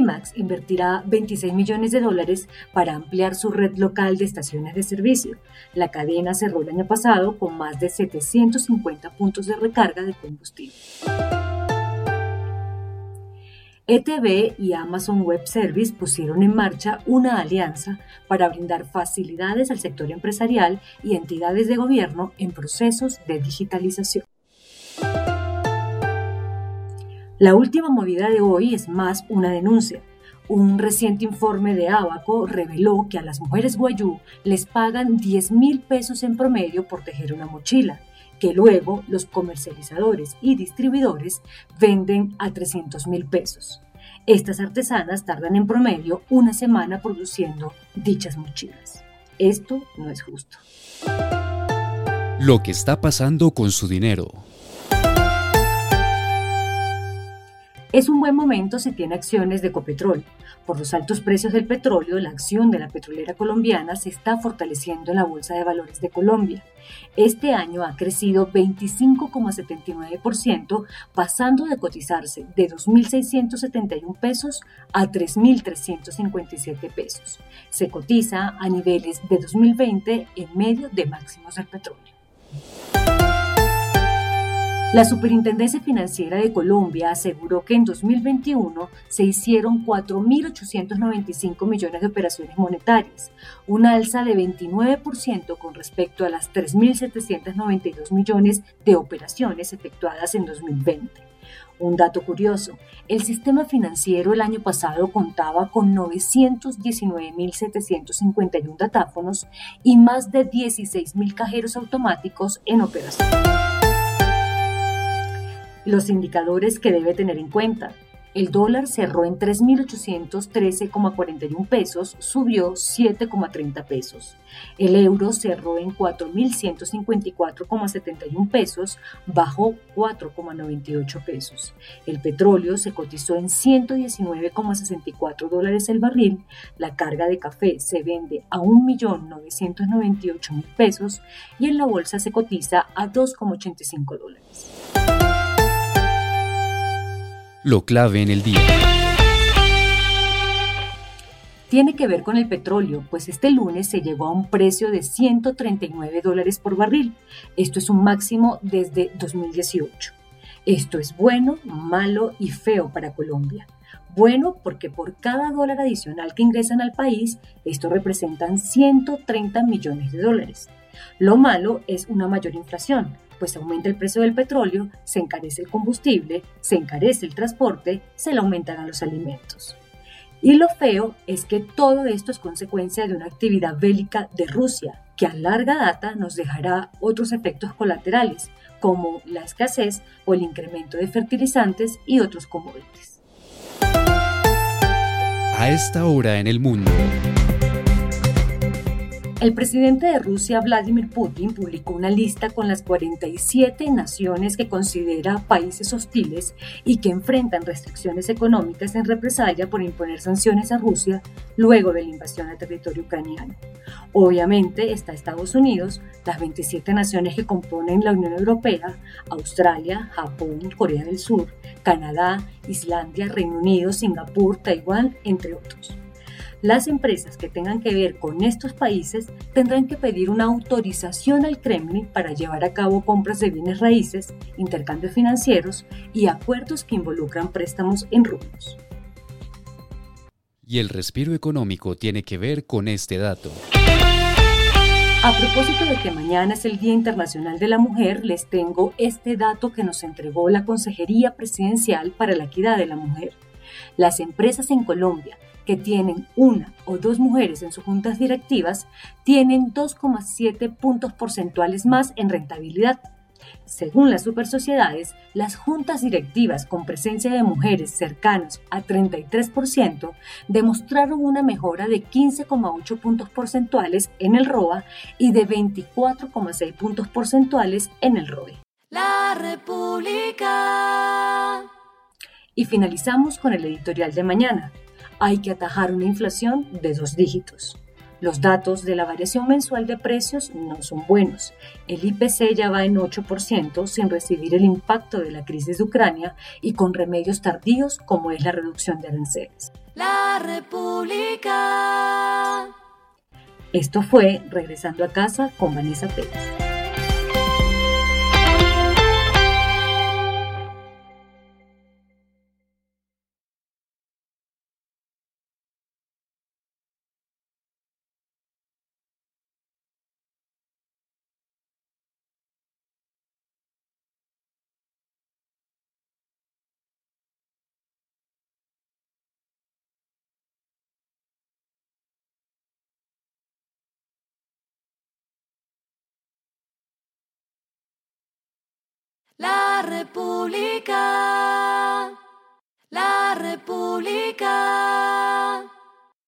Primax invertirá 26 millones de dólares para ampliar su red local de estaciones de servicio. La cadena cerró el año pasado con más de 750 puntos de recarga de combustible. ETB y Amazon Web Service pusieron en marcha una alianza para brindar facilidades al sector empresarial y entidades de gobierno en procesos de digitalización. La última movida de hoy es más una denuncia. Un reciente informe de Abaco reveló que a las mujeres guayú les pagan 10 mil pesos en promedio por tejer una mochila, que luego los comercializadores y distribuidores venden a 300 mil pesos. Estas artesanas tardan en promedio una semana produciendo dichas mochilas. Esto no es justo. Lo que está pasando con su dinero. Es un buen momento si tiene acciones de Ecopetrol. Por los altos precios del petróleo, la acción de la petrolera colombiana se está fortaleciendo en la Bolsa de Valores de Colombia. Este año ha crecido 25,79%, pasando de cotizarse de 2.671 pesos a 3.357 pesos. Se cotiza a niveles de 2020 en medio de máximos del petróleo. La Superintendencia Financiera de Colombia aseguró que en 2021 se hicieron 4.895 millones de operaciones monetarias, una alza de 29% con respecto a las 3.792 millones de operaciones efectuadas en 2020. Un dato curioso, el sistema financiero el año pasado contaba con 919.751 datáfonos y más de 16.000 cajeros automáticos en operación. Los indicadores que debe tener en cuenta. El dólar cerró en 3.813,41 pesos, subió 7,30 pesos. El euro cerró en 4.154,71 pesos, bajó 4,98 pesos. El petróleo se cotizó en 119,64 dólares el barril. La carga de café se vende a 1.998.000 pesos y en la bolsa se cotiza a 2,85 dólares lo clave en el día. Tiene que ver con el petróleo, pues este lunes se llegó a un precio de 139 dólares por barril. Esto es un máximo desde 2018. Esto es bueno, malo y feo para Colombia. Bueno porque por cada dólar adicional que ingresan al país, esto representan 130 millones de dólares. Lo malo es una mayor inflación, pues aumenta el precio del petróleo, se encarece el combustible, se encarece el transporte, se le aumentan a los alimentos. Y lo feo es que todo esto es consecuencia de una actividad bélica de Rusia, que a larga data nos dejará otros efectos colaterales, como la escasez o el incremento de fertilizantes y otros commodities. A esta hora en el mundo. El presidente de Rusia, Vladimir Putin, publicó una lista con las 47 naciones que considera países hostiles y que enfrentan restricciones económicas en represalia por imponer sanciones a Rusia luego de la invasión al territorio ucraniano. Obviamente está Estados Unidos, las 27 naciones que componen la Unión Europea, Australia, Japón, Corea del Sur, Canadá, Islandia, Reino Unido, Singapur, Taiwán, entre otros. Las empresas que tengan que ver con estos países tendrán que pedir una autorización al Kremlin para llevar a cabo compras de bienes raíces, intercambios financieros y acuerdos que involucran préstamos en rublos. Y el respiro económico tiene que ver con este dato. A propósito de que mañana es el Día Internacional de la Mujer, les tengo este dato que nos entregó la Consejería Presidencial para la Equidad de la Mujer. Las empresas en Colombia que tienen una o dos mujeres en sus juntas directivas tienen 2,7 puntos porcentuales más en rentabilidad. Según las supersociedades, las juntas directivas con presencia de mujeres cercanas a 33% demostraron una mejora de 15,8 puntos porcentuales en el ROA y de 24,6 puntos porcentuales en el ROE. La República. Y finalizamos con el editorial de mañana. Hay que atajar una inflación de dos dígitos. Los datos de la variación mensual de precios no son buenos. El IPC ya va en 8% sin recibir el impacto de la crisis de Ucrania y con remedios tardíos como es la reducción de aranceles. La República. Esto fue Regresando a casa con Vanessa Pérez. La República. La República.